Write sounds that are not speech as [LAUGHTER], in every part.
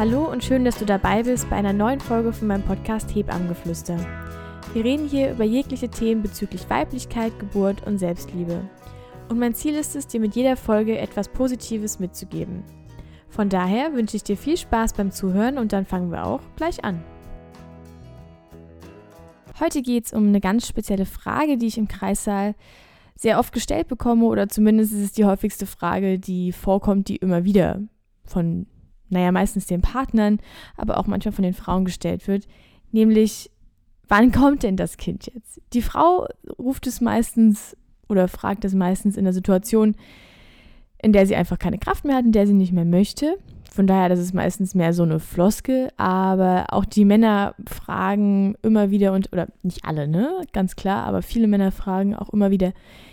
Hallo und schön, dass du dabei bist bei einer neuen Folge von meinem Podcast Hebammengeflüster. Wir reden hier über jegliche Themen bezüglich Weiblichkeit, Geburt und Selbstliebe. Und mein Ziel ist es, dir mit jeder Folge etwas Positives mitzugeben. Von daher wünsche ich dir viel Spaß beim Zuhören und dann fangen wir auch gleich an. Heute geht es um eine ganz spezielle Frage, die ich im Kreissaal sehr oft gestellt bekomme oder zumindest ist es die häufigste Frage, die vorkommt, die immer wieder von naja, meistens den Partnern, aber auch manchmal von den Frauen gestellt wird, nämlich, wann kommt denn das Kind jetzt? Die Frau ruft es meistens oder fragt es meistens in der Situation, in der sie einfach keine Kraft mehr hat, in der sie nicht mehr möchte. Von daher, das ist meistens mehr so eine Floske, aber auch die Männer fragen immer wieder und, oder nicht alle, ne, ganz klar, aber viele Männer fragen auch immer wieder,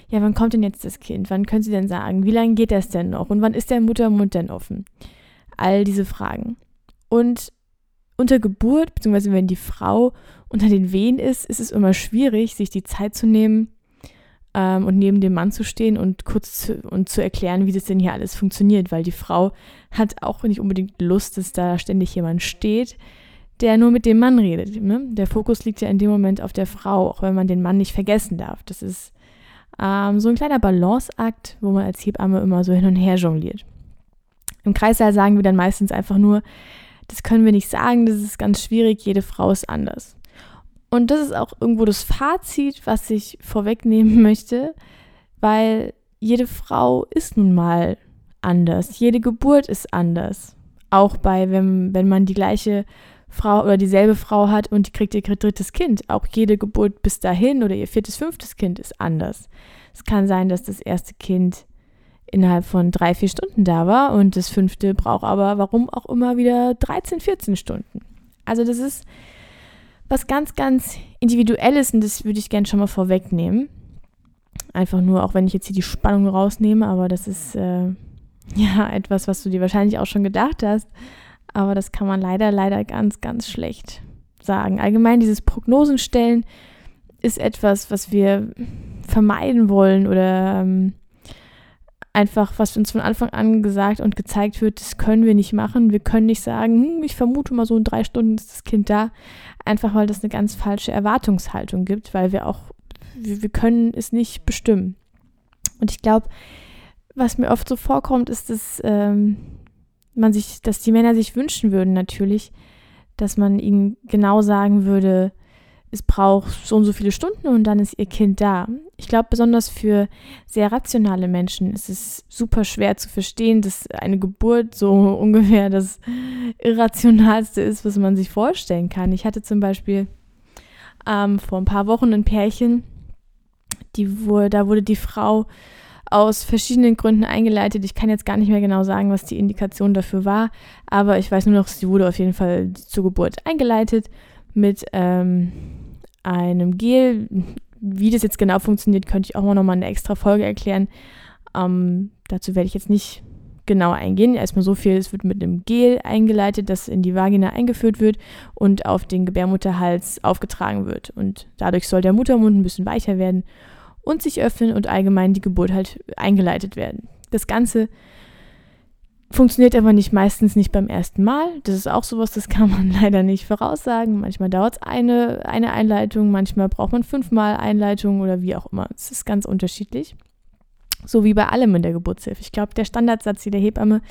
ja, wann kommt denn jetzt das Kind? Wann können sie denn sagen? Wie lange geht das denn noch? Und wann ist der Muttermund denn offen? All diese Fragen. Und unter Geburt, beziehungsweise wenn die Frau unter den Wehen ist, ist es immer schwierig, sich die Zeit zu nehmen ähm, und neben dem Mann zu stehen und kurz zu, und zu erklären, wie das denn hier alles funktioniert, weil die Frau hat auch nicht unbedingt Lust, dass da ständig jemand steht, der nur mit dem Mann redet. Ne? Der Fokus liegt ja in dem Moment auf der Frau, auch wenn man den Mann nicht vergessen darf. Das ist ähm, so ein kleiner Balanceakt, wo man als Hebamme immer so hin und her jongliert. Im Kreissaal sagen wir dann meistens einfach nur, das können wir nicht sagen, das ist ganz schwierig, jede Frau ist anders. Und das ist auch irgendwo das Fazit, was ich vorwegnehmen [LAUGHS] möchte, weil jede Frau ist nun mal anders. Jede Geburt ist anders. Auch bei, wenn, wenn man die gleiche Frau oder dieselbe Frau hat und die kriegt ihr drittes Kind. Auch jede Geburt bis dahin oder ihr viertes, fünftes Kind ist anders. Es kann sein, dass das erste Kind innerhalb von drei, vier Stunden da war und das fünfte braucht aber, warum auch immer, wieder 13, 14 Stunden. Also das ist was ganz, ganz Individuelles und das würde ich gerne schon mal vorwegnehmen. Einfach nur, auch wenn ich jetzt hier die Spannung rausnehme, aber das ist äh, [LAUGHS] ja etwas, was du dir wahrscheinlich auch schon gedacht hast. Aber das kann man leider, leider ganz, ganz schlecht sagen. Allgemein dieses Prognosenstellen ist etwas, was wir vermeiden wollen oder ähm, einfach, was uns von Anfang an gesagt und gezeigt wird, das können wir nicht machen. Wir können nicht sagen, hm, ich vermute mal so in drei Stunden ist das Kind da. Einfach weil das eine ganz falsche Erwartungshaltung gibt, weil wir auch, wir, wir können es nicht bestimmen. Und ich glaube, was mir oft so vorkommt, ist, dass ähm, man sich, dass die Männer sich wünschen würden natürlich, dass man ihnen genau sagen würde, es braucht so und so viele Stunden und dann ist ihr Kind da. Ich glaube, besonders für sehr rationale Menschen ist es super schwer zu verstehen, dass eine Geburt so [LAUGHS] ungefähr das Irrationalste ist, was man sich vorstellen kann. Ich hatte zum Beispiel ähm, vor ein paar Wochen ein Pärchen, die wurde, da wurde die Frau aus verschiedenen Gründen eingeleitet. Ich kann jetzt gar nicht mehr genau sagen, was die Indikation dafür war, aber ich weiß nur noch, sie wurde auf jeden Fall zur Geburt eingeleitet mit ähm, einem Gel. Wie das jetzt genau funktioniert, könnte ich auch mal eine extra Folge erklären. Ähm, dazu werde ich jetzt nicht genau eingehen. Erstmal so viel, es wird mit einem Gel eingeleitet, das in die Vagina eingeführt wird und auf den Gebärmutterhals aufgetragen wird. Und dadurch soll der Muttermund ein bisschen weicher werden und sich öffnen und allgemein die Geburt halt eingeleitet werden. Das Ganze Funktioniert aber nicht meistens nicht beim ersten Mal. Das ist auch sowas, das kann man [LAUGHS] leider nicht voraussagen. Manchmal dauert es eine, eine Einleitung, manchmal braucht man fünfmal Einleitung oder wie auch immer. Es ist ganz unterschiedlich. So wie bei allem in der Geburtshilfe. Ich glaube, der Standardsatz jeder Hebamme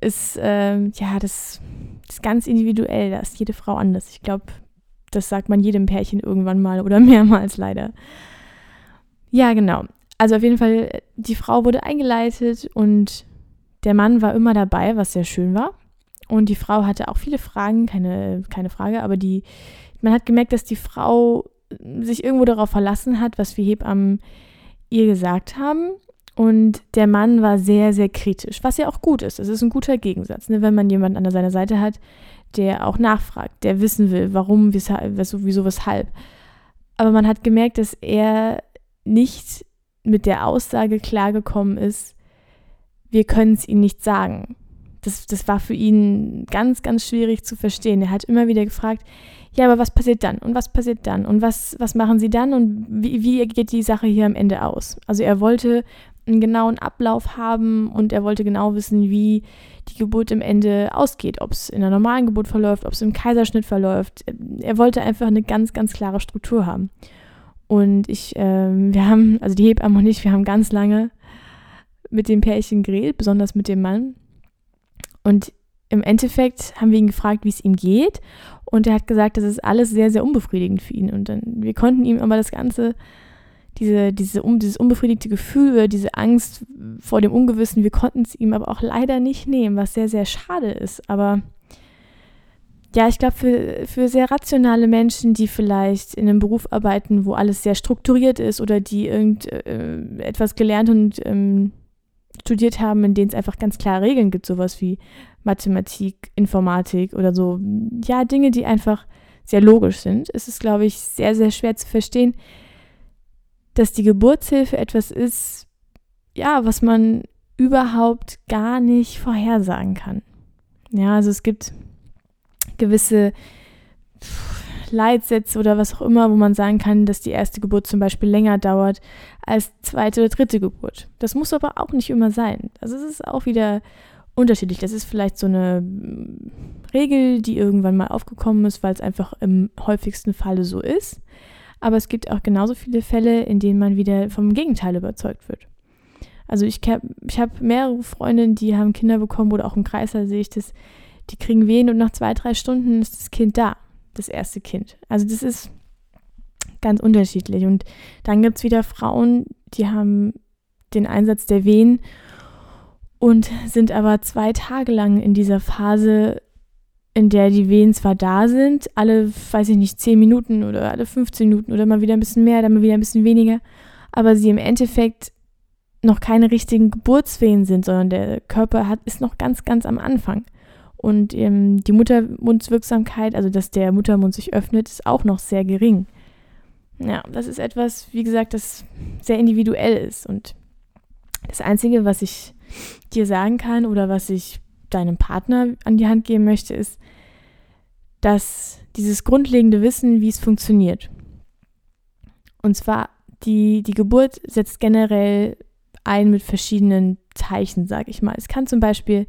ist, äh, ja, das ist ganz individuell. Da ist jede Frau anders. Ich glaube, das sagt man jedem Pärchen irgendwann mal oder [LAUGHS] mehrmals leider. Ja, genau. Also auf jeden Fall, die Frau wurde eingeleitet und der Mann war immer dabei, was sehr schön war. Und die Frau hatte auch viele Fragen, keine, keine Frage, aber die, man hat gemerkt, dass die Frau sich irgendwo darauf verlassen hat, was wir Hebammen ihr gesagt haben. Und der Mann war sehr, sehr kritisch, was ja auch gut ist. Das ist ein guter Gegensatz, ne? wenn man jemanden an seiner Seite hat, der auch nachfragt, der wissen will, warum, wieso, weshalb. Aber man hat gemerkt, dass er nicht mit der Aussage klargekommen ist, wir können es ihnen nicht sagen. Das, das war für ihn ganz, ganz schwierig zu verstehen. Er hat immer wieder gefragt, ja, aber was passiert dann? Und was passiert dann? Und was, was machen sie dann? Und wie, wie geht die Sache hier am Ende aus? Also er wollte einen genauen Ablauf haben und er wollte genau wissen, wie die Geburt im Ende ausgeht, ob es in einer normalen Geburt verläuft, ob es im Kaiserschnitt verläuft. Er wollte einfach eine ganz, ganz klare Struktur haben. Und ich, ähm, wir haben, also die Hebamme und ich, wir haben ganz lange mit dem Pärchen geredet, besonders mit dem Mann. Und im Endeffekt haben wir ihn gefragt, wie es ihm geht. Und er hat gesagt, das ist alles sehr, sehr unbefriedigend für ihn. Und dann, wir konnten ihm aber das Ganze, diese, diese, um, dieses unbefriedigte Gefühl diese Angst vor dem Ungewissen, wir konnten es ihm aber auch leider nicht nehmen, was sehr, sehr schade ist. Aber ja, ich glaube, für, für sehr rationale Menschen, die vielleicht in einem Beruf arbeiten, wo alles sehr strukturiert ist oder die irgendetwas äh, gelernt und ähm, studiert haben, in denen es einfach ganz klare Regeln gibt, sowas wie Mathematik, Informatik oder so, ja, Dinge, die einfach sehr logisch sind, ist es, glaube ich, sehr, sehr schwer zu verstehen, dass die Geburtshilfe etwas ist, ja, was man überhaupt gar nicht vorhersagen kann. Ja, also es gibt gewisse Leitsätze oder was auch immer, wo man sagen kann, dass die erste Geburt zum Beispiel länger dauert als zweite oder dritte Geburt. Das muss aber auch nicht immer sein. Also es ist auch wieder unterschiedlich. Das ist vielleicht so eine mm, Regel, die irgendwann mal aufgekommen ist, weil es einfach im häufigsten Falle so ist. Aber es gibt auch genauso viele Fälle, in denen man wieder vom Gegenteil überzeugt wird. Also ich, ich habe mehrere Freundinnen, die haben Kinder bekommen oder auch im Kreis, da sehe ich das, die kriegen Wehen und nach zwei, drei Stunden ist das Kind da, das erste Kind. Also das ist ganz unterschiedlich. Und dann gibt es wieder Frauen, die haben den Einsatz der Wehen und sind aber zwei Tage lang in dieser Phase, in der die Wehen zwar da sind, alle, weiß ich nicht, zehn Minuten oder alle 15 Minuten oder mal wieder ein bisschen mehr, dann mal wieder ein bisschen weniger, aber sie im Endeffekt noch keine richtigen Geburtswehen sind, sondern der Körper hat, ist noch ganz, ganz am Anfang. Und ähm, die Muttermundswirksamkeit, also dass der Muttermund sich öffnet, ist auch noch sehr gering. Ja, das ist etwas, wie gesagt, das sehr individuell ist. Und das Einzige, was ich dir sagen kann oder was ich deinem Partner an die Hand geben möchte, ist, dass dieses grundlegende Wissen, wie es funktioniert. Und zwar, die, die Geburt setzt generell ein mit verschiedenen Zeichen, sage ich mal. Es kann zum Beispiel,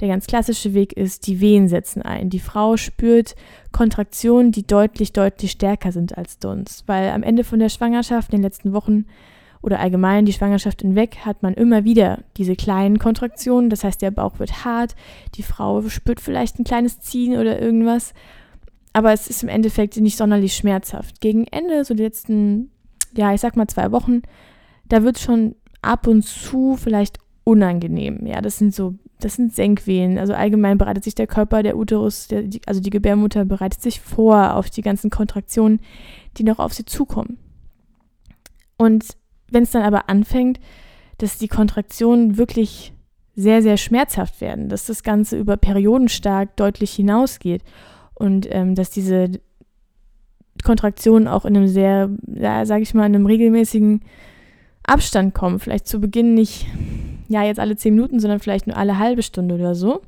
der ganz klassische Weg ist, die Wehen setzen ein. Die Frau spürt Kontraktionen, die deutlich, deutlich stärker sind als sonst, weil am Ende von der Schwangerschaft, in den letzten Wochen, oder allgemein die Schwangerschaft hinweg hat man immer wieder diese kleinen Kontraktionen. Das heißt, der Bauch wird hart, die Frau spürt vielleicht ein kleines Ziehen oder irgendwas. Aber es ist im Endeffekt nicht sonderlich schmerzhaft. Gegen Ende, so die letzten, ja, ich sag mal zwei Wochen, da wird schon ab und zu vielleicht unangenehm. Ja, das sind so, das sind Senkwehen. Also allgemein bereitet sich der Körper, der Uterus, der, also die Gebärmutter bereitet sich vor auf die ganzen Kontraktionen, die noch auf sie zukommen. Und wenn es dann aber anfängt, dass die Kontraktionen wirklich sehr, sehr schmerzhaft werden, dass das Ganze über Perioden stark deutlich hinausgeht und ähm, dass diese Kontraktionen auch in einem sehr, ja, sage ich mal, in einem regelmäßigen Abstand kommen. Vielleicht zu Beginn nicht, ja, jetzt alle zehn Minuten, sondern vielleicht nur alle halbe Stunde oder so.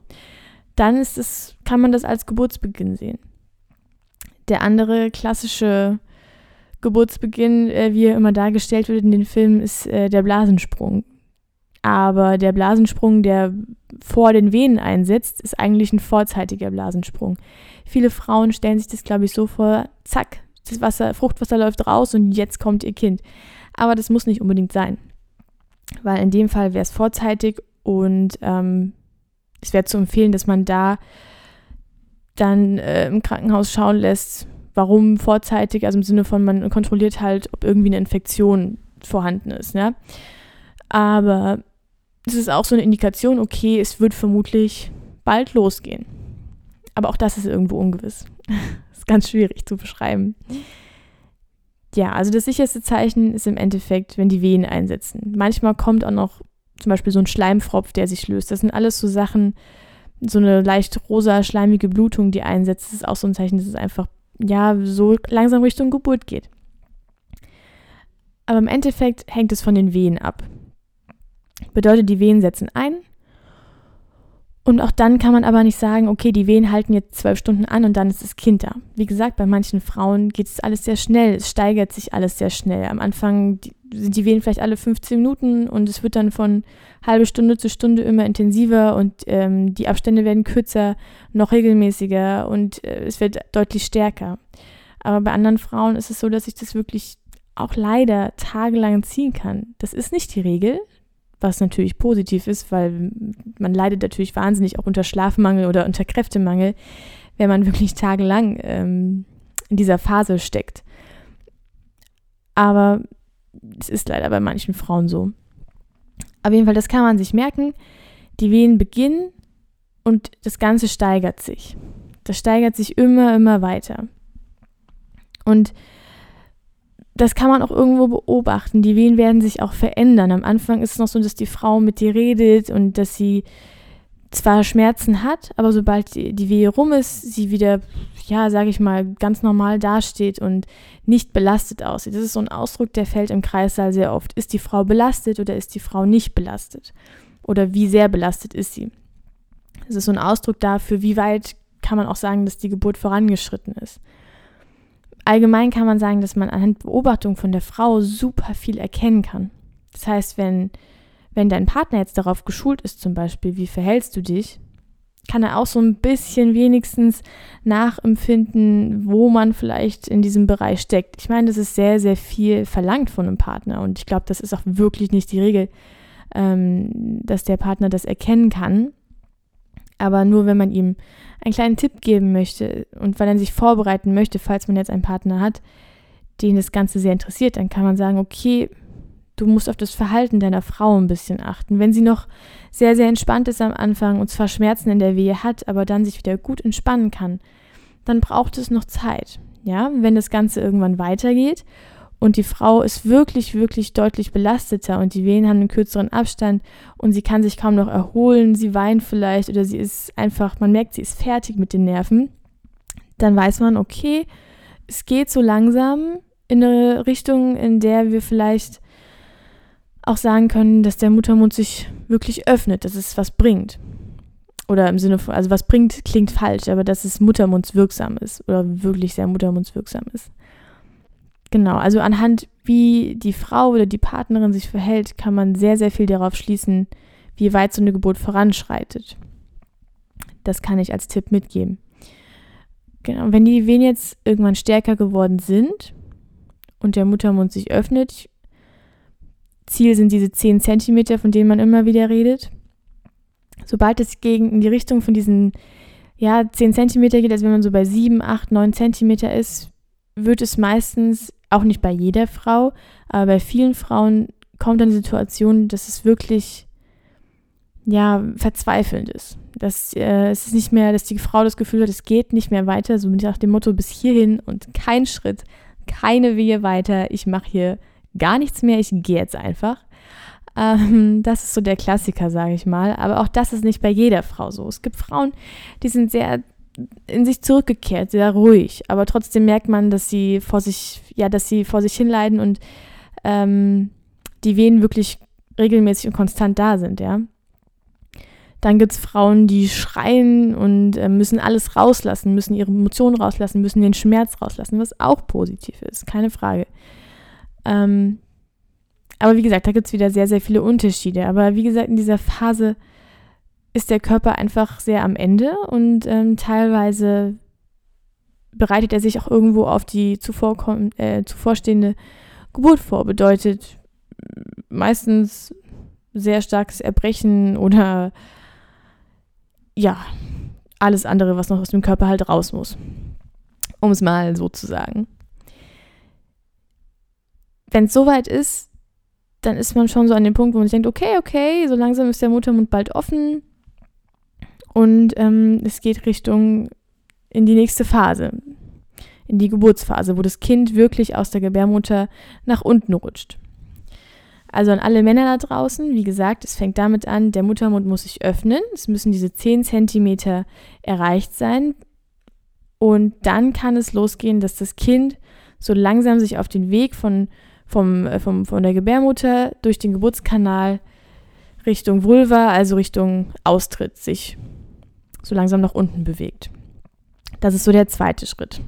Dann ist es, kann man das als Geburtsbeginn sehen. Der andere klassische Geburtsbeginn, äh, wie er immer dargestellt wird in den Filmen, ist äh, der Blasensprung. Aber der Blasensprung, der vor den Venen einsetzt, ist eigentlich ein vorzeitiger Blasensprung. Viele Frauen stellen sich das, glaube ich, so vor, zack, das Wasser, Fruchtwasser läuft raus und jetzt kommt ihr Kind. Aber das muss nicht unbedingt sein. Weil in dem Fall wäre es vorzeitig und ähm, es wäre zu empfehlen, dass man da dann äh, im Krankenhaus schauen lässt, warum vorzeitig, also im Sinne von, man kontrolliert halt, ob irgendwie eine Infektion vorhanden ist. Ne? Aber es ist auch so eine Indikation, okay, es wird vermutlich bald losgehen. Aber auch das ist irgendwo ungewiss. [LAUGHS] ist ganz schwierig zu beschreiben. Ja, also das sicherste Zeichen ist im Endeffekt, wenn die Wehen einsetzen. Manchmal kommt auch noch zum Beispiel so ein Schleimfropf, der sich löst. Das sind alles so Sachen, so eine leicht rosa, schleimige Blutung, die einsetzt. Das ist auch so ein Zeichen, dass es einfach ja, so langsam Richtung Geburt geht. Aber im Endeffekt hängt es von den Wehen ab. Bedeutet, die Wehen setzen ein. Und auch dann kann man aber nicht sagen, okay, die Wehen halten jetzt zwölf Stunden an und dann ist das Kind da. Wie gesagt, bei manchen Frauen geht es alles sehr schnell, es steigert sich alles sehr schnell. Am Anfang, sind die Wehen vielleicht alle 15 Minuten und es wird dann von halbe Stunde zu Stunde immer intensiver und ähm, die Abstände werden kürzer, noch regelmäßiger und äh, es wird deutlich stärker. Aber bei anderen Frauen ist es so, dass ich das wirklich auch leider tagelang ziehen kann. Das ist nicht die Regel, was natürlich positiv ist, weil man leidet natürlich wahnsinnig auch unter Schlafmangel oder unter Kräftemangel, wenn man [LAUGHS] wirklich tagelang ähm, in dieser Phase steckt. Aber es ist leider bei manchen Frauen so. Auf jeden Fall, das kann man sich merken. Die Wehen beginnen und das Ganze steigert sich. Das steigert sich immer, immer weiter. Und das kann man auch irgendwo beobachten. Die Wehen werden sich auch verändern. Am Anfang ist es noch so, dass die Frau mit dir redet und dass sie zwar Schmerzen hat, aber sobald die, die Wehe rum ist, sie wieder, ja, sage ich mal, ganz normal dasteht und nicht belastet aussieht. Das ist so ein Ausdruck, der fällt im Kreissaal sehr oft. Ist die Frau belastet oder ist die Frau nicht belastet? Oder wie sehr belastet ist sie? Das ist so ein Ausdruck dafür, wie weit kann man auch sagen, dass die Geburt vorangeschritten ist. Allgemein kann man sagen, dass man anhand Beobachtung von der Frau super viel erkennen kann. Das heißt, wenn, wenn dein Partner jetzt darauf geschult ist, zum Beispiel, wie verhältst du dich, kann er auch so ein bisschen wenigstens nachempfinden, wo man vielleicht in diesem Bereich steckt. Ich meine, das ist sehr, sehr viel verlangt von einem Partner und ich glaube, das ist auch wirklich nicht die Regel, ähm, dass der Partner das erkennen kann. Aber nur wenn man ihm einen kleinen Tipp geben möchte und weil er sich vorbereiten möchte, falls man jetzt einen Partner hat, den das Ganze sehr interessiert, dann kann man sagen, okay, du musst auf das Verhalten deiner Frau ein bisschen achten. Wenn sie noch sehr, sehr entspannt ist am Anfang und zwar Schmerzen in der Wehe hat, aber dann sich wieder gut entspannen kann, dann braucht es noch Zeit. Ja, wenn das Ganze irgendwann weitergeht und die Frau ist wirklich, wirklich deutlich belasteter und die Wehen haben einen kürzeren Abstand und sie kann sich kaum noch erholen, sie weint vielleicht oder sie ist einfach, man merkt, sie ist fertig mit den Nerven, dann weiß man, okay, es geht so langsam in eine Richtung, in der wir vielleicht auch sagen können, dass der Muttermund sich wirklich öffnet, dass es was bringt. Oder im Sinne von, also was bringt, klingt falsch, aber dass es muttermundswirksam ist oder wirklich sehr muttermundswirksam ist. Genau, also anhand wie die Frau oder die Partnerin sich verhält, kann man sehr, sehr viel darauf schließen, wie weit so eine Geburt voranschreitet. Das kann ich als Tipp mitgeben. Genau, wenn die Venen jetzt irgendwann stärker geworden sind und der Muttermund sich öffnet, Ziel sind diese 10 cm, von denen man immer wieder redet. Sobald es gegen in die Richtung von diesen ja, 10 cm geht, also wenn man so bei 7, 8, 9 cm ist, wird es meistens, auch nicht bei jeder Frau, aber bei vielen Frauen kommt dann die Situation, dass es wirklich ja, verzweifelnd ist. Dass äh, es ist nicht mehr, dass die Frau das Gefühl hat, es geht nicht mehr weiter, so nach dem Motto bis hierhin und kein Schritt, keine Wehe weiter, ich mache hier gar nichts mehr, ich gehe jetzt einfach. Ähm, das ist so der Klassiker, sage ich mal. Aber auch das ist nicht bei jeder Frau so. Es gibt Frauen, die sind sehr in sich zurückgekehrt, sehr ruhig, aber trotzdem merkt man, dass sie vor sich, ja, dass sie vor sich hinleiden und ähm, die Wehen wirklich regelmäßig und konstant da sind, ja. Dann gibt es Frauen, die schreien und äh, müssen alles rauslassen, müssen ihre Emotionen rauslassen, müssen den Schmerz rauslassen, was auch positiv ist, keine Frage. Ähm, aber wie gesagt, da gibt es wieder sehr, sehr viele Unterschiede. Aber wie gesagt, in dieser Phase ist der Körper einfach sehr am Ende und ähm, teilweise bereitet er sich auch irgendwo auf die äh, zuvorstehende Geburt vor. Bedeutet meistens sehr starkes Erbrechen oder ja, alles andere, was noch aus dem Körper halt raus muss. Um es mal so zu sagen. Wenn es soweit ist, dann ist man schon so an dem Punkt, wo man sich denkt, okay, okay, so langsam ist der Muttermund bald offen, und ähm, es geht Richtung in die nächste Phase, in die Geburtsphase, wo das Kind wirklich aus der Gebärmutter nach unten rutscht. Also an alle Männer da draußen, wie gesagt, es fängt damit an, der Muttermund muss sich öffnen. Es müssen diese 10 cm erreicht sein. Und dann kann es losgehen, dass das Kind so langsam sich auf den Weg von, vom, äh, vom, von der Gebärmutter durch den Geburtskanal Richtung Vulva, also Richtung Austritt, sich so langsam nach unten bewegt. Das ist so der zweite Schritt.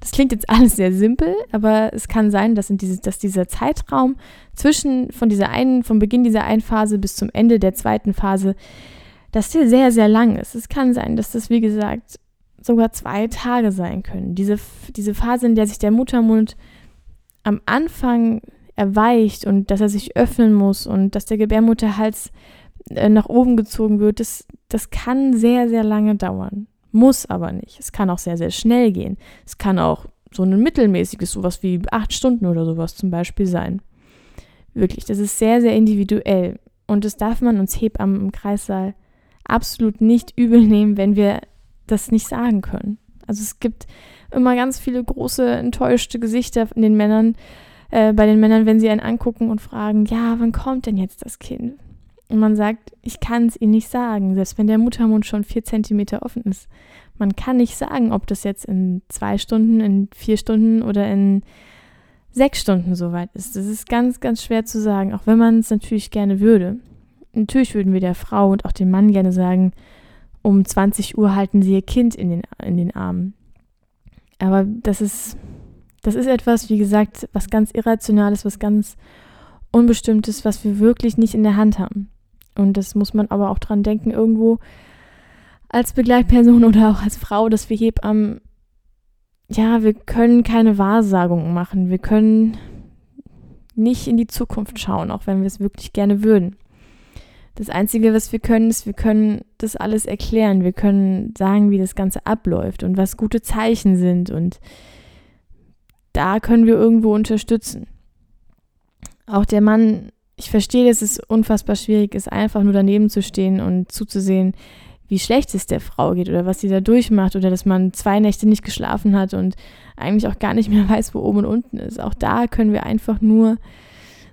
Das klingt jetzt alles sehr simpel, aber es kann sein, dass, diese, dass dieser Zeitraum zwischen von dieser einen, vom Beginn dieser einen Phase bis zum Ende der zweiten Phase, dass der sehr, sehr lang ist. Es kann sein, dass das, wie gesagt, sogar zwei Tage sein können. Diese, diese Phase, in der sich der Muttermund am Anfang erweicht und dass er sich öffnen muss und dass der Gebärmutterhals nach oben gezogen wird, das, das kann sehr, sehr lange dauern. Muss aber nicht. Es kann auch sehr, sehr schnell gehen. Es kann auch so ein mittelmäßiges, sowas wie acht Stunden oder sowas zum Beispiel sein. Wirklich, das ist sehr, sehr individuell. Und das darf man uns Hebammen im Kreissaal absolut nicht [LAUGHS] übel nehmen, wenn wir das nicht sagen können. Also es gibt immer ganz viele große enttäuschte Gesichter in den Männern, äh, bei den Männern, wenn sie einen angucken und fragen, ja, wann kommt denn jetzt das Kind? Und man sagt, ich kann es ihnen nicht sagen, selbst wenn der Muttermund schon vier Zentimeter offen ist. Man kann nicht sagen, ob das jetzt in zwei Stunden, in vier Stunden oder in sechs Stunden soweit ist. Das ist ganz, ganz schwer zu sagen, auch wenn man es natürlich gerne würde. Natürlich würden wir der Frau und auch dem Mann gerne sagen, um 20 Uhr halten sie ihr Kind in den, in den Armen. Aber das ist, das ist etwas, wie gesagt, was ganz Irrationales, was ganz Unbestimmtes, was wir wirklich nicht in der Hand haben. Und das muss man aber auch dran denken, irgendwo als Begleitperson [LAUGHS] oder auch als Frau, dass wir Hebammen, ja, wir können keine Wahrsagungen machen. Wir können nicht in die Zukunft schauen, auch wenn wir es wirklich gerne würden. Das Einzige, was wir können, ist, wir können das alles erklären. Wir können sagen, wie das Ganze abläuft und was gute Zeichen sind. Und da können wir irgendwo unterstützen. Auch der Mann, ich verstehe, dass es unfassbar schwierig ist, einfach nur daneben zu stehen und zuzusehen, wie schlecht es der Frau geht oder was sie da durchmacht oder dass man zwei Nächte nicht geschlafen hat und eigentlich auch gar nicht mehr [LAUGHS] weiß, wo oben und unten ist. Auch da können wir einfach nur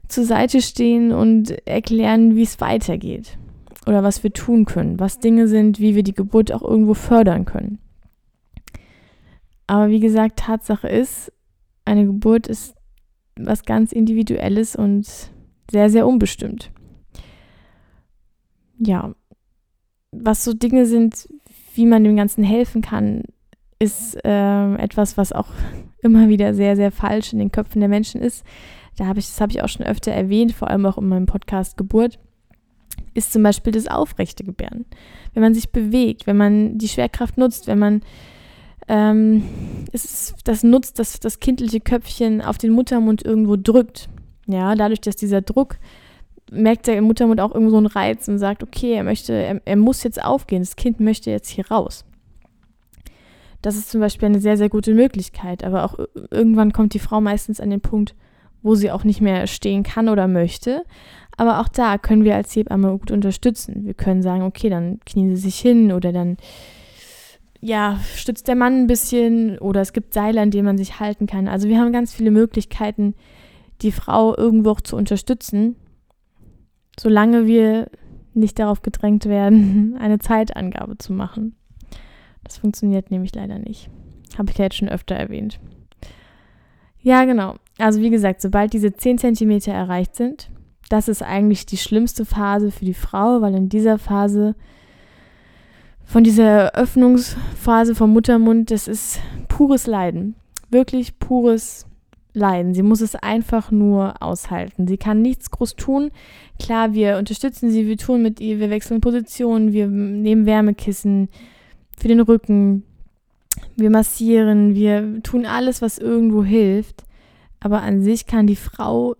zur Seite stehen und erklären, wie es weitergeht oder was wir tun können, was Dinge sind, wie wir die Geburt auch irgendwo fördern können. Aber wie gesagt, Tatsache ist, eine Geburt ist was ganz Individuelles und sehr, sehr unbestimmt. Ja, was so Dinge sind, wie man dem Ganzen helfen kann, ist äh, etwas, was auch [LAUGHS] immer wieder sehr, sehr falsch in den Köpfen der Menschen ist da habe ich, das habe ich auch schon öfter erwähnt, vor allem auch in meinem Podcast Geburt, ist zum Beispiel das aufrechte Gebären. Wenn man sich bewegt, wenn man die Schwerkraft nutzt, wenn man ähm, es das nutzt, dass das kindliche Köpfchen auf den Muttermund irgendwo drückt. Ja, dadurch, dass dieser Druck merkt der Muttermund auch irgendwo so einen Reiz und sagt, okay, er möchte, er, er muss jetzt aufgehen, das Kind möchte jetzt hier raus. Das ist zum Beispiel eine sehr, sehr gute Möglichkeit. Aber auch irgendwann kommt die Frau meistens an den Punkt, wo sie auch nicht mehr stehen kann oder möchte. Aber auch da können wir als Hebamme gut unterstützen. Wir können sagen, okay, dann knien sie sich hin oder dann ja, stützt der Mann ein bisschen oder es gibt Seile, an denen man sich halten kann. Also wir haben ganz viele Möglichkeiten, die Frau irgendwo auch zu unterstützen, solange wir nicht darauf gedrängt werden, [LAUGHS] eine Zeitangabe zu machen. Das funktioniert nämlich leider nicht. Habe ich ja jetzt schon öfter erwähnt. Ja, genau. Also wie gesagt, sobald diese 10 cm erreicht sind, das ist eigentlich die schlimmste Phase für die Frau, weil in dieser Phase, von dieser Eröffnungsphase vom Muttermund, das ist pures Leiden. Wirklich pures Leiden. Sie muss es einfach nur aushalten. Sie kann nichts groß tun. Klar, wir unterstützen sie, wir tun mit ihr, wir wechseln Positionen, wir nehmen Wärmekissen für den Rücken, wir massieren, wir tun alles, was irgendwo hilft. Aber an sich kann die Frau,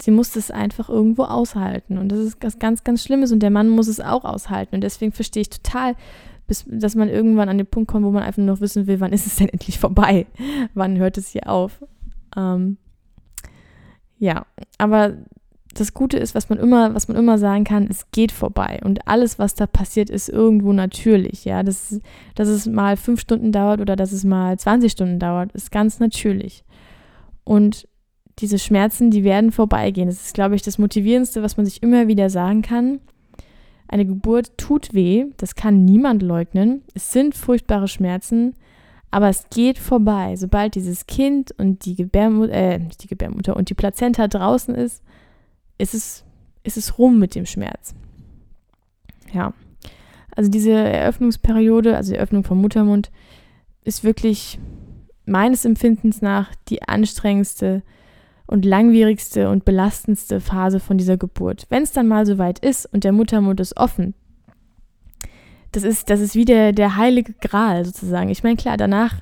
sie muss das einfach irgendwo aushalten. Und das ist was ganz, ganz Schlimmes. Und der Mann muss es auch aushalten. Und deswegen verstehe ich total, bis, dass man irgendwann an den Punkt kommt, wo man einfach nur wissen will, wann ist es denn endlich vorbei? wann hört es hier auf? Ähm, ja, aber das Gute ist, was man immer, was man immer sagen kann, es geht vorbei. Und alles, was da passiert, ist irgendwo natürlich. Ja, das, dass es mal fünf Stunden dauert oder dass es mal 20 Stunden dauert, ist ganz natürlich. Und diese Schmerzen, die werden vorbeigehen. Das ist, glaube ich, das Motivierendste, was man sich immer wieder sagen kann. Eine Geburt tut weh, das kann niemand leugnen. Es sind furchtbare Schmerzen, aber es geht vorbei. Sobald dieses Kind und die Gebärmutter, äh, die Gebärmutter und die Plazenta draußen ist, ist es, ist es rum mit dem Schmerz. Ja. Also diese Eröffnungsperiode, also die Eröffnung vom Muttermund, ist wirklich meines Empfindens nach die anstrengendste und langwierigste und belastendste Phase von dieser Geburt. Wenn es dann mal soweit ist und der Muttermund ist offen, das ist, das ist wie der, der heilige Gral sozusagen. Ich meine, klar, danach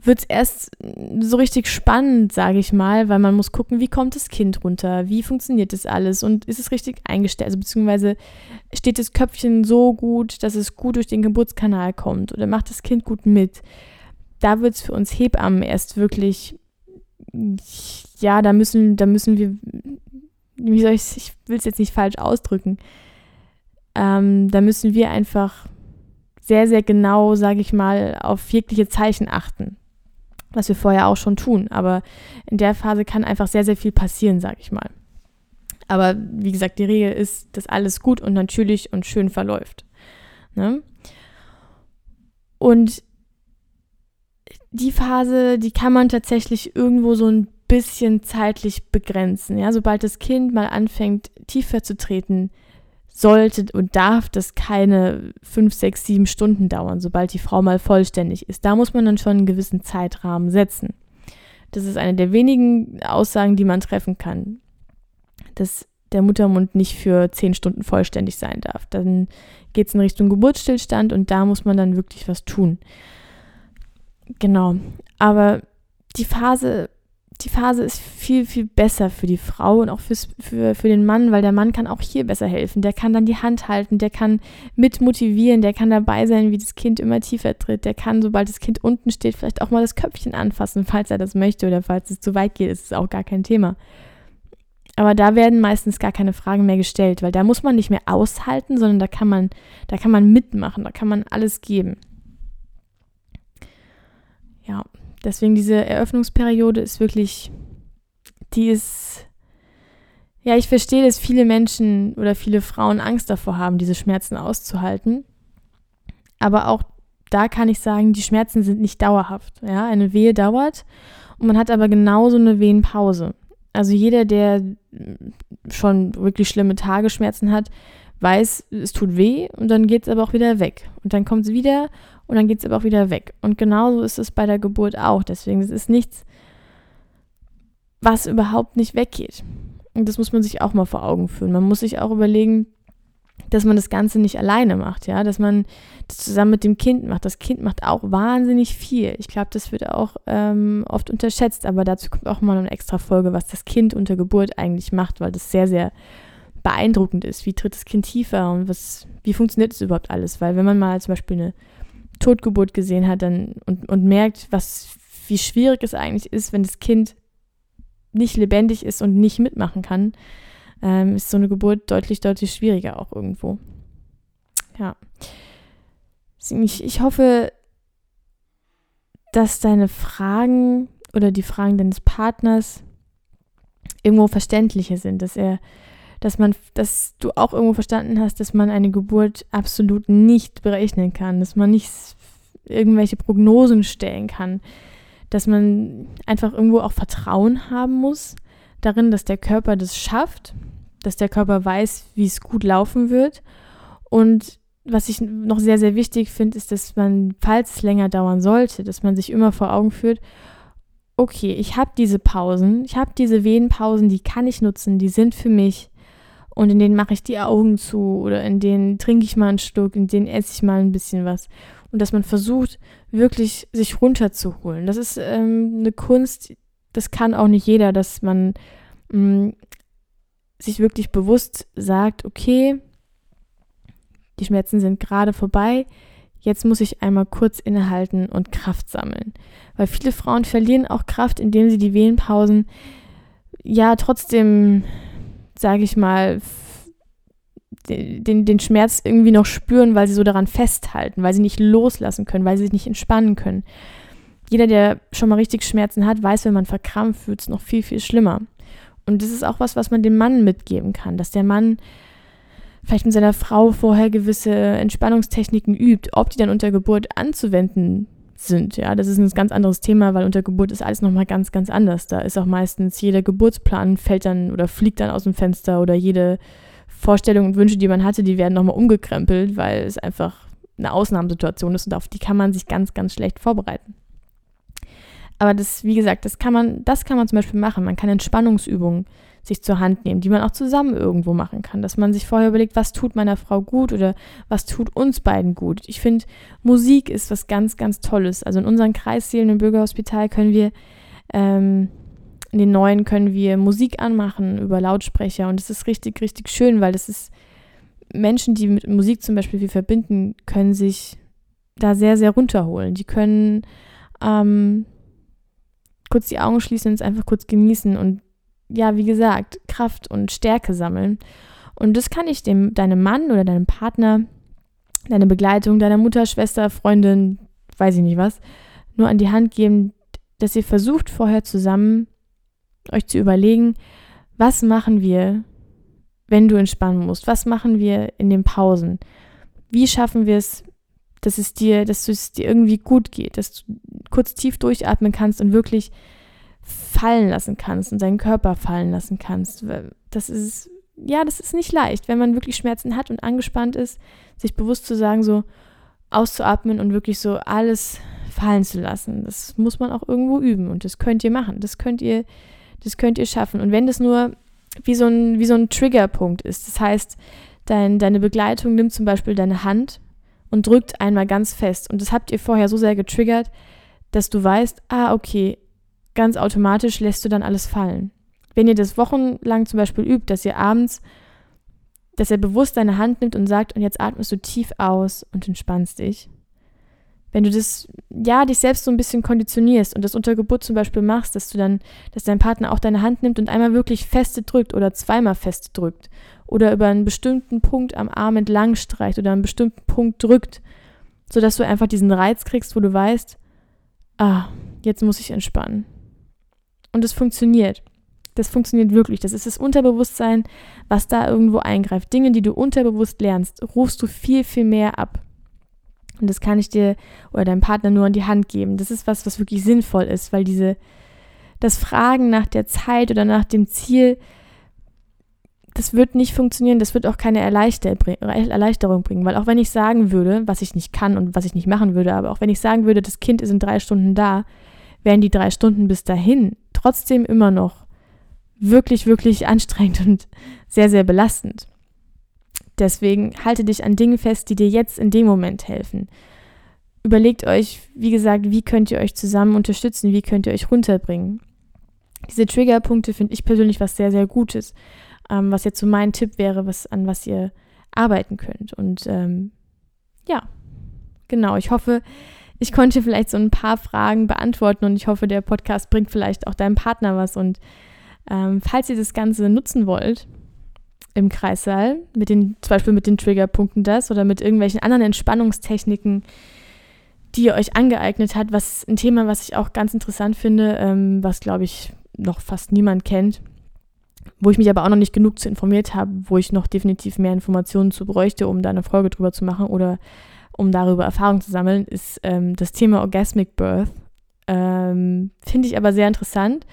wird es erst so richtig spannend, sage ich mal, weil man muss gucken, wie kommt das Kind runter, wie funktioniert das alles und ist es richtig eingestellt, also beziehungsweise steht das Köpfchen so gut, dass es gut durch den Geburtskanal kommt oder macht das Kind gut mit. Da wird es für uns Hebammen erst wirklich, ja, da müssen, da müssen wir, wie soll ich, ich will es jetzt nicht falsch ausdrücken, ähm, da müssen wir einfach sehr, sehr genau, sage ich mal, auf jegliche Zeichen achten was wir vorher auch schon tun. Aber in der Phase kann einfach sehr, sehr viel passieren, sag ich mal. Aber wie gesagt, die Regel ist, dass alles gut und natürlich und schön verläuft. Ne? Und die Phase, die kann man tatsächlich irgendwo so ein bisschen zeitlich begrenzen. Ja, sobald das Kind mal anfängt, tiefer zu treten, sollte und darf das keine fünf, sechs, sieben Stunden dauern, sobald die Frau mal vollständig ist. Da muss man dann schon einen gewissen Zeitrahmen setzen. Das ist eine der wenigen Aussagen, die man treffen kann, dass der Muttermund nicht für zehn Stunden vollständig sein darf. Dann geht es in Richtung Geburtsstillstand und da muss man dann wirklich was tun. Genau. Aber die Phase die Phase ist viel, viel besser für die Frau und auch fürs, für, für den Mann, weil der Mann kann auch hier besser helfen. Der kann dann die Hand halten, der kann mit motivieren, der kann dabei sein, wie das Kind immer tiefer tritt. Der kann, sobald das Kind unten steht, vielleicht auch mal das Köpfchen anfassen, falls er das möchte oder falls es zu weit geht, ist es auch gar kein Thema. Aber da werden meistens gar keine Fragen mehr gestellt, weil da muss man nicht mehr aushalten, sondern da kann man, da kann man mitmachen, da kann man alles geben. Ja, Deswegen diese Eröffnungsperiode ist wirklich, die ist, ja, ich verstehe, dass viele Menschen oder viele Frauen Angst davor haben, diese Schmerzen auszuhalten. Aber auch da kann ich sagen, die Schmerzen sind nicht dauerhaft. Ja, eine Wehe dauert und man hat aber genauso eine Wehenpause. Also jeder, der schon wirklich schlimme Tagesschmerzen hat, weiß, es tut weh und dann geht es aber auch wieder weg. Und dann kommt es wieder und dann geht es aber auch wieder weg. Und genauso ist es bei der Geburt auch. Deswegen es ist nichts, was überhaupt nicht weggeht. Und das muss man sich auch mal vor Augen führen. Man muss sich auch überlegen, dass man das Ganze nicht alleine macht, ja, dass man das zusammen mit dem Kind macht. Das Kind macht auch wahnsinnig viel. Ich glaube, das wird auch ähm, oft unterschätzt, aber dazu kommt auch mal eine extra Folge, was das Kind unter Geburt eigentlich macht, weil das sehr, sehr beeindruckend ist. Wie tritt das Kind tiefer und was, wie funktioniert das überhaupt alles? Weil wenn man mal zum Beispiel eine Totgeburt gesehen hat dann und, und merkt, was, wie schwierig es eigentlich ist, wenn das Kind nicht lebendig ist und nicht mitmachen kann, ähm, ist so eine Geburt deutlich, deutlich schwieriger auch irgendwo. Ja. Ich, ich hoffe, dass deine Fragen oder die Fragen deines Partners irgendwo verständlicher sind, dass er dass man, dass du auch irgendwo verstanden hast, dass man eine Geburt absolut nicht berechnen kann, dass man nicht irgendwelche Prognosen stellen kann, dass man einfach irgendwo auch Vertrauen haben muss darin, dass der Körper das schafft, dass der Körper weiß, wie es gut laufen wird. Und was ich noch sehr, sehr wichtig finde, ist, dass man, falls es länger dauern sollte, dass man sich immer vor Augen führt, okay, ich habe diese Pausen, ich habe diese Wehenpausen, die kann ich nutzen, die sind für mich und in denen mache ich die Augen zu oder in denen trinke ich mal einen Stück, in denen esse ich mal ein bisschen was. Und dass man versucht, wirklich sich runterzuholen. Das ist ähm, eine Kunst, das kann auch nicht jeder, dass man mh, mm, sich wirklich bewusst sagt, okay, die Schmerzen sind gerade vorbei, jetzt muss ich einmal kurz innehalten und Kraft sammeln. Weil viele Frauen verlieren auch Kraft, indem sie die Wehenpausen ja trotzdem sage ich mal, den, den Schmerz irgendwie noch spüren, weil sie so daran festhalten, weil sie nicht loslassen können, weil sie sich nicht entspannen können. Jeder, der schon mal richtig Schmerzen hat, weiß, wenn man verkrampft, wird es noch viel, viel schlimmer. Und das ist auch was, was man dem Mann mitgeben kann, dass der Mann vielleicht mit seiner Frau vorher gewisse Entspannungstechniken übt, ob die dann unter Geburt anzuwenden sind. Ja, das ist ein ganz anderes Thema, weil unter Geburt ist alles nochmal ganz, ganz anders. Da ist auch meistens jeder Geburtsplan fällt dann oder fliegt dann aus dem Fenster oder jede Vorstellung und Wünsche, die man hatte, die werden nochmal umgekrempelt, weil es einfach eine Ausnahmesituation ist und auf die kann man sich ganz, ganz schlecht vorbereiten. Aber das, wie gesagt, das kann man, das kann man zum Beispiel machen. Man kann Entspannungsübungen sich zur Hand nehmen, die man auch zusammen irgendwo machen kann. Dass man sich vorher überlegt, was tut meiner Frau gut oder was tut uns beiden gut. Ich finde, Musik ist was ganz, ganz Tolles. Also in unseren Kreissälen im Bürgerhospital können wir, ähm, in den neuen können wir Musik anmachen über Lautsprecher und es ist richtig, richtig schön, weil das ist Menschen, die mit Musik zum Beispiel viel verbinden, können sich da sehr, sehr runterholen. Die können ähm, kurz die Augen schließen und es einfach kurz genießen und ja, wie gesagt, Kraft und Stärke sammeln. Und das kann ich dem, deinem Mann oder deinem Partner, deine Begleitung, deiner Mutter, Schwester, Freundin, weiß ich nicht was, nur an die Hand geben, dass ihr versucht vorher zusammen euch zu überlegen, was machen wir, wenn du entspannen musst? Was machen wir in den Pausen? Wie schaffen wir es, dass es dir, dass es dir irgendwie gut geht, dass du kurz tief durchatmen kannst und wirklich fallen lassen kannst und deinen Körper fallen lassen kannst. Das ist, ja, das ist nicht leicht, wenn man wirklich Schmerzen hat und angespannt ist, sich bewusst zu sagen, so auszuatmen und wirklich so alles fallen zu lassen. Das muss man auch irgendwo üben und das könnt ihr machen. Das könnt ihr, das könnt ihr schaffen. Und wenn das nur wie so ein, wie so ein Triggerpunkt ist, das heißt, dein, deine Begleitung nimmt zum Beispiel deine Hand und drückt einmal ganz fest. Und das habt ihr vorher so sehr getriggert, dass du weißt, ah, okay, ganz automatisch lässt du dann alles fallen. Wenn ihr das wochenlang zum Beispiel übt, dass ihr abends, dass er bewusst deine Hand nimmt und sagt, und jetzt atmest du tief aus und entspannst dich. Wenn du das, ja, dich selbst so ein bisschen konditionierst und das unter Geburt zum Beispiel machst, dass du dann, dass dein Partner auch deine Hand nimmt und einmal wirklich feste drückt oder zweimal feste drückt oder über einen bestimmten Punkt am Arm entlang streicht oder einen bestimmten Punkt drückt, sodass du einfach diesen Reiz kriegst, wo du weißt, ah, jetzt muss ich entspannen. Und es funktioniert. Das funktioniert wirklich. Das ist das Unterbewusstsein, was da irgendwo eingreift. Dinge, die du unterbewusst lernst, rufst du viel, viel mehr ab. Und das kann ich dir oder deinem Partner nur an die Hand geben. Das ist was, was wirklich sinnvoll ist, weil diese, das Fragen nach der Zeit oder nach dem Ziel, das wird nicht funktionieren, das wird auch keine Erleichterung bringen, weil auch wenn ich sagen würde, was ich nicht kann und was ich nicht machen würde, aber auch wenn ich sagen würde, das Kind ist in drei Stunden da, wären die drei Stunden bis dahin trotzdem immer noch wirklich, wirklich anstrengend und sehr, sehr belastend. Deswegen halte dich an Dingen fest, die dir jetzt in dem Moment helfen. Überlegt euch, wie gesagt, wie könnt ihr euch zusammen unterstützen, wie könnt ihr euch runterbringen. Diese Triggerpunkte finde ich persönlich was sehr, sehr Gutes, ähm, was jetzt so mein Tipp wäre, was, an was ihr arbeiten könnt. Und ähm, ja, genau, ich hoffe, ich konnte vielleicht so ein paar Fragen beantworten und ich hoffe, der Podcast bringt vielleicht auch deinem Partner was. Und ähm, falls ihr das Ganze nutzen wollt im Kreissaal, mit den, zum Beispiel mit den Triggerpunkten das oder mit irgendwelchen anderen Entspannungstechniken, die ihr euch angeeignet habt, was ein Thema, was ich auch ganz interessant finde, ähm, was glaube ich noch fast niemand kennt, wo ich mich aber auch noch nicht genug zu informiert habe, wo ich noch definitiv mehr Informationen zu bräuchte, um da eine Folge drüber zu machen oder um darüber Erfahrung zu sammeln, ist ähm, das Thema Orgasmic Birth. Ähm, Finde ich aber sehr interessant,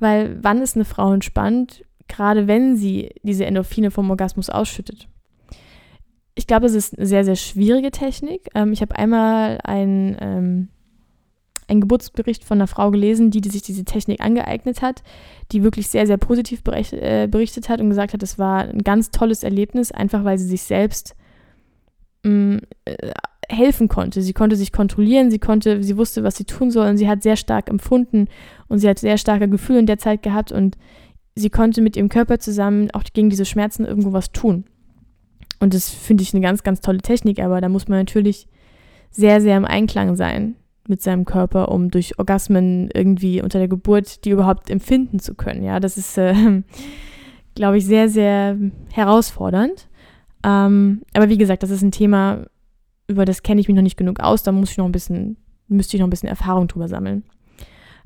weil wann ist eine Frau entspannt, gerade wenn sie diese Endorphine vom Orgasmus ausschüttet? Ich glaube, es ist eine sehr, sehr schwierige Technik. Ähm, ich habe einmal ein, ähm, einen Geburtsbericht von einer Frau gelesen, die, die sich diese Technik angeeignet hat, die wirklich sehr, sehr positiv berichtet, äh, berichtet hat und gesagt hat, es war ein ganz tolles Erlebnis, einfach weil sie sich selbst mh, äh, helfen konnte. Sie konnte sich kontrollieren, sie konnte, sie wusste, was sie tun soll und sie hat sehr stark empfunden und sie hat sehr starke Gefühle in der Zeit gehabt und sie konnte mit ihrem Körper zusammen auch gegen diese Schmerzen irgendwo was tun. Und das finde ich eine ganz, ganz tolle Technik, aber da muss man natürlich sehr, sehr im Einklang sein mit seinem Körper, um durch Orgasmen irgendwie unter der Geburt die überhaupt empfinden zu können. Ja, das ist, äh, [LAUGHS] glaube ich, sehr, sehr herausfordernd. Ähm, aber wie gesagt, das ist ein Thema, über das kenne ich mich noch nicht genug aus. Da muss ich noch ein bisschen, müsste ich noch ein bisschen Erfahrung drüber sammeln.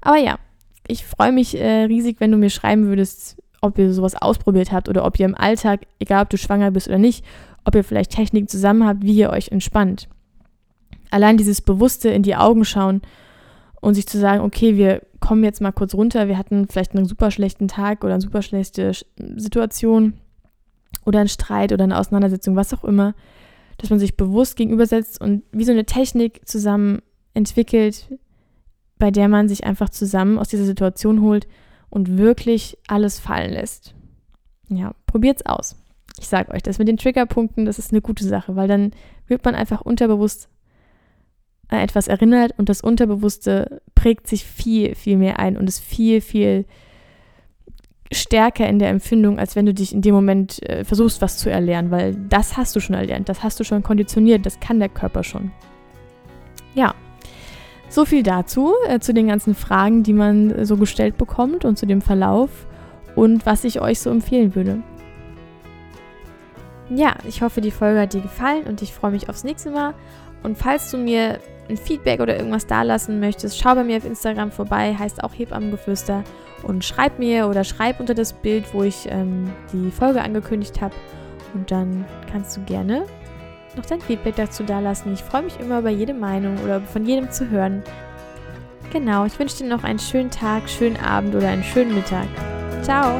Aber ja, ich freue mich äh, riesig, wenn du mir schreiben würdest, ob ihr sowas ausprobiert habt oder ob ihr im Alltag, egal ob du schwanger bist oder nicht, ob ihr vielleicht Techniken zusammen habt, wie ihr euch entspannt. Allein dieses bewusste in die Augen schauen und sich zu sagen, okay, wir kommen jetzt mal kurz runter, wir hatten vielleicht einen super schlechten Tag oder eine super schlechte Situation oder einen Streit oder eine Auseinandersetzung, was auch immer, dass man sich bewusst gegenübersetzt und wie so eine Technik zusammen entwickelt, bei der man sich einfach zusammen aus dieser Situation holt und wirklich alles fallen lässt. Ja, probiert's aus. Ich sage euch, das mit den Triggerpunkten, das ist eine gute Sache, weil dann wird man einfach unterbewusst an etwas erinnert und das Unterbewusste prägt sich viel, viel mehr ein und ist viel, viel stärker in der Empfindung, als wenn du dich in dem Moment äh, versuchst, was zu erlernen, weil das hast du schon erlernt, das hast du schon konditioniert, das kann der Körper schon. Ja, so viel dazu, äh, zu den ganzen Fragen, die man äh, so gestellt bekommt und zu dem Verlauf und was ich euch so empfehlen würde. Ja, ich hoffe, die Folge hat dir gefallen und ich freue mich aufs nächste Mal. Und falls du mir ein Feedback oder irgendwas dalassen möchtest, schau bei mir auf Instagram vorbei, heißt auch Hebammengeflüster. Und schreib mir oder schreib unter das Bild, wo ich ähm, die Folge angekündigt habe. Und dann kannst du gerne noch dein Feedback dazu dalassen. Ich freue mich immer über jede Meinung oder von jedem zu hören. Genau, ich wünsche dir noch einen schönen Tag, schönen Abend oder einen schönen Mittag. Ciao!